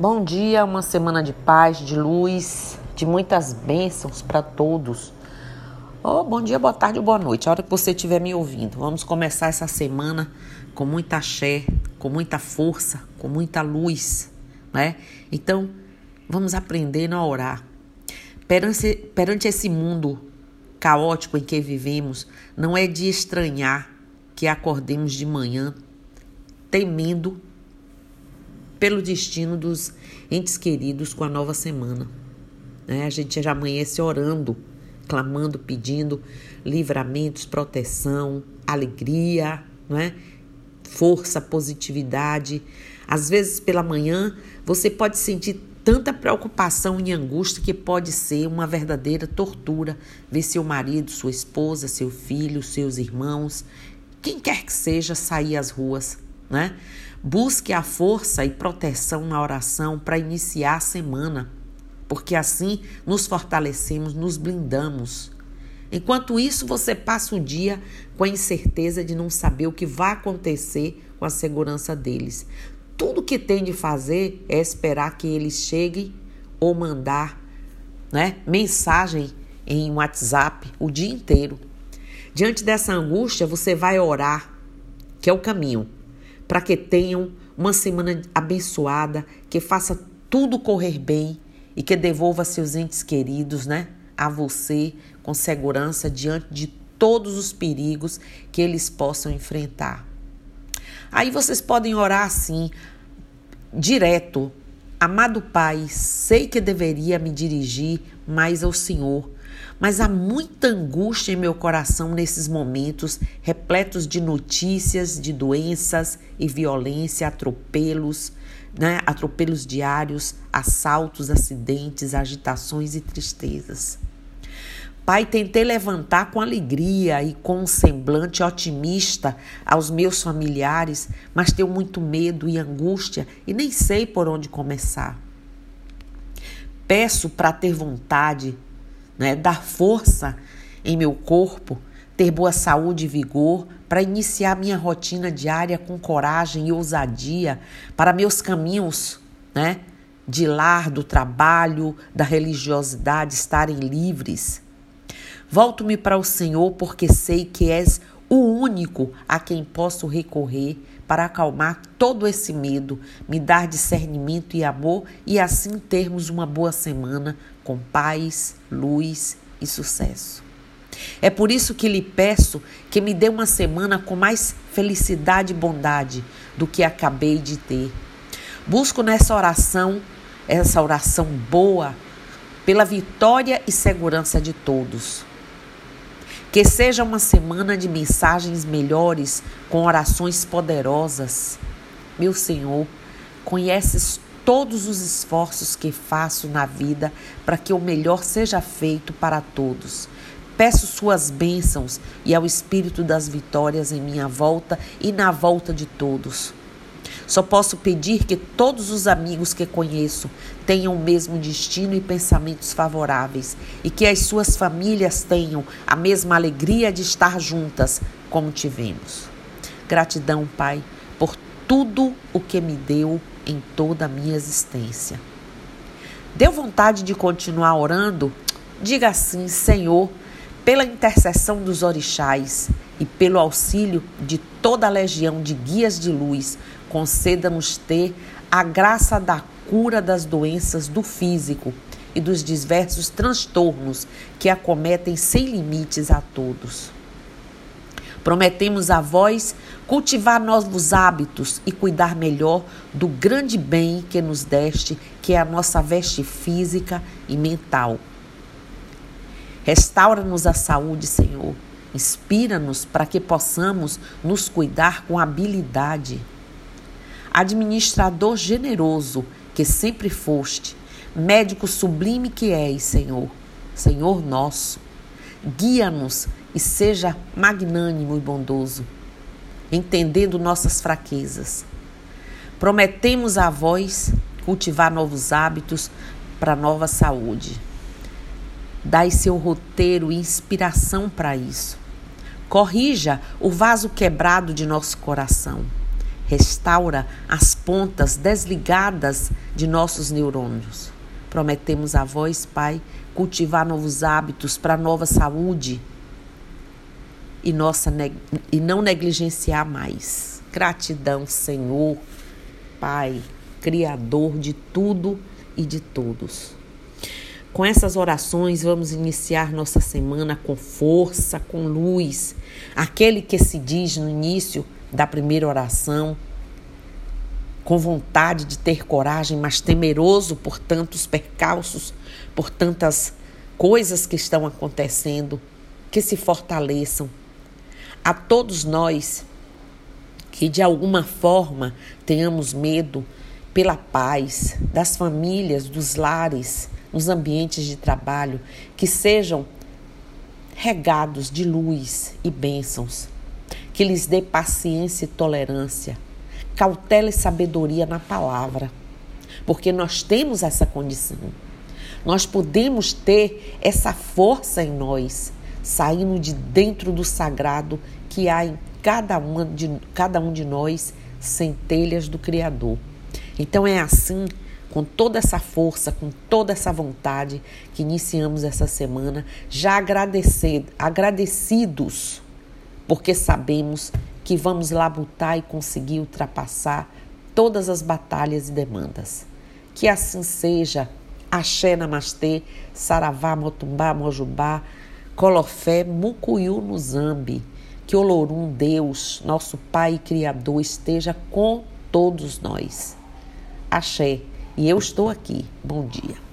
Bom dia, uma semana de paz, de luz, de muitas bênçãos para todos. Oh, bom dia, boa tarde, boa noite, a hora que você estiver me ouvindo. Vamos começar essa semana com muita axé, com muita força, com muita luz, né? Então, vamos aprender a orar. Perante, perante esse mundo caótico em que vivemos, não é de estranhar que acordemos de manhã temendo pelo destino dos entes queridos com a nova semana. Né? A gente já amanhece orando, clamando, pedindo livramentos, proteção, alegria, né? força, positividade. Às vezes pela manhã você pode sentir tanta preocupação e angústia que pode ser uma verdadeira tortura ver seu marido, sua esposa, seu filho, seus irmãos, quem quer que seja sair às ruas, né? Busque a força e proteção na oração para iniciar a semana, porque assim nos fortalecemos, nos blindamos. Enquanto isso, você passa o dia com a incerteza de não saber o que vai acontecer com a segurança deles. Tudo que tem de fazer é esperar que eles cheguem ou mandar né, mensagem em WhatsApp o dia inteiro. Diante dessa angústia, você vai orar, que é o caminho para que tenham uma semana abençoada, que faça tudo correr bem e que devolva seus entes queridos, né, a você com segurança diante de todos os perigos que eles possam enfrentar. Aí vocês podem orar assim, direto. Amado Pai, sei que deveria me dirigir mais ao Senhor, mas há muita angústia em meu coração nesses momentos repletos de notícias de doenças e violência, atropelos, né? atropelos diários, assaltos, acidentes, agitações e tristezas. Pai, tentei levantar com alegria e com um semblante otimista aos meus familiares, mas tenho muito medo e angústia e nem sei por onde começar. Peço para ter vontade né? dar força em meu corpo, ter boa saúde e vigor para iniciar minha rotina diária com coragem e ousadia para meus caminhos, né? De lar, do trabalho, da religiosidade estarem livres. Volto-me para o Senhor porque sei que és o único a quem posso recorrer para acalmar todo esse medo, me dar discernimento e amor e assim termos uma boa semana com paz, luz e sucesso. É por isso que lhe peço que me dê uma semana com mais felicidade e bondade do que acabei de ter. Busco nessa oração, essa oração boa, pela vitória e segurança de todos. Que seja uma semana de mensagens melhores, com orações poderosas. Meu Senhor, conheces todos os esforços que faço na vida para que o melhor seja feito para todos. Peço suas bênçãos e ao Espírito das vitórias em minha volta e na volta de todos. Só posso pedir que todos os amigos que conheço tenham o mesmo destino e pensamentos favoráveis e que as suas famílias tenham a mesma alegria de estar juntas como tivemos. Gratidão, Pai, por tudo o que me deu em toda a minha existência. Deu vontade de continuar orando? Diga assim, Senhor, pela intercessão dos orixás e pelo auxílio de toda a legião de guias de luz, conceda-nos ter a graça da cura das doenças do físico e dos diversos transtornos que acometem sem limites a todos. Prometemos a vós cultivar novos hábitos e cuidar melhor do grande bem que nos deste, que é a nossa veste física e mental. Restaura-nos a saúde, Senhor. Inspira-nos para que possamos nos cuidar com habilidade. Administrador generoso que sempre foste, médico sublime que és, Senhor, Senhor nosso, guia-nos e seja magnânimo e bondoso, entendendo nossas fraquezas. Prometemos a vós cultivar novos hábitos para nova saúde. Dai seu roteiro e inspiração para isso. Corrija o vaso quebrado de nosso coração. Restaura as pontas desligadas de nossos neurônios. Prometemos a vós, Pai, cultivar novos hábitos para nova saúde e, nossa, e não negligenciar mais. Gratidão, Senhor, Pai, Criador de tudo e de todos. Com essas orações, vamos iniciar nossa semana com força, com luz. Aquele que se diz no início da primeira oração, com vontade de ter coragem, mas temeroso por tantos percalços, por tantas coisas que estão acontecendo, que se fortaleçam. A todos nós que de alguma forma tenhamos medo pela paz das famílias, dos lares, nos ambientes de trabalho, que sejam regados de luz e bênçãos que lhes dê paciência e tolerância, cautela e sabedoria na palavra, porque nós temos essa condição. Nós podemos ter essa força em nós, saindo de dentro do sagrado que há em cada, uma de, cada um de nós, centelhas do Criador. Então é assim, com toda essa força, com toda essa vontade, que iniciamos essa semana, já agradecidos porque sabemos que vamos labutar e conseguir ultrapassar todas as batalhas e demandas. Que assim seja. Axé Namastê, Saravá, Motumbá, Mojubá, Colofé, Mucuyu, Nuzambi. Que Olorum, Deus, nosso Pai e Criador, esteja com todos nós. Axé. E eu estou aqui. Bom dia.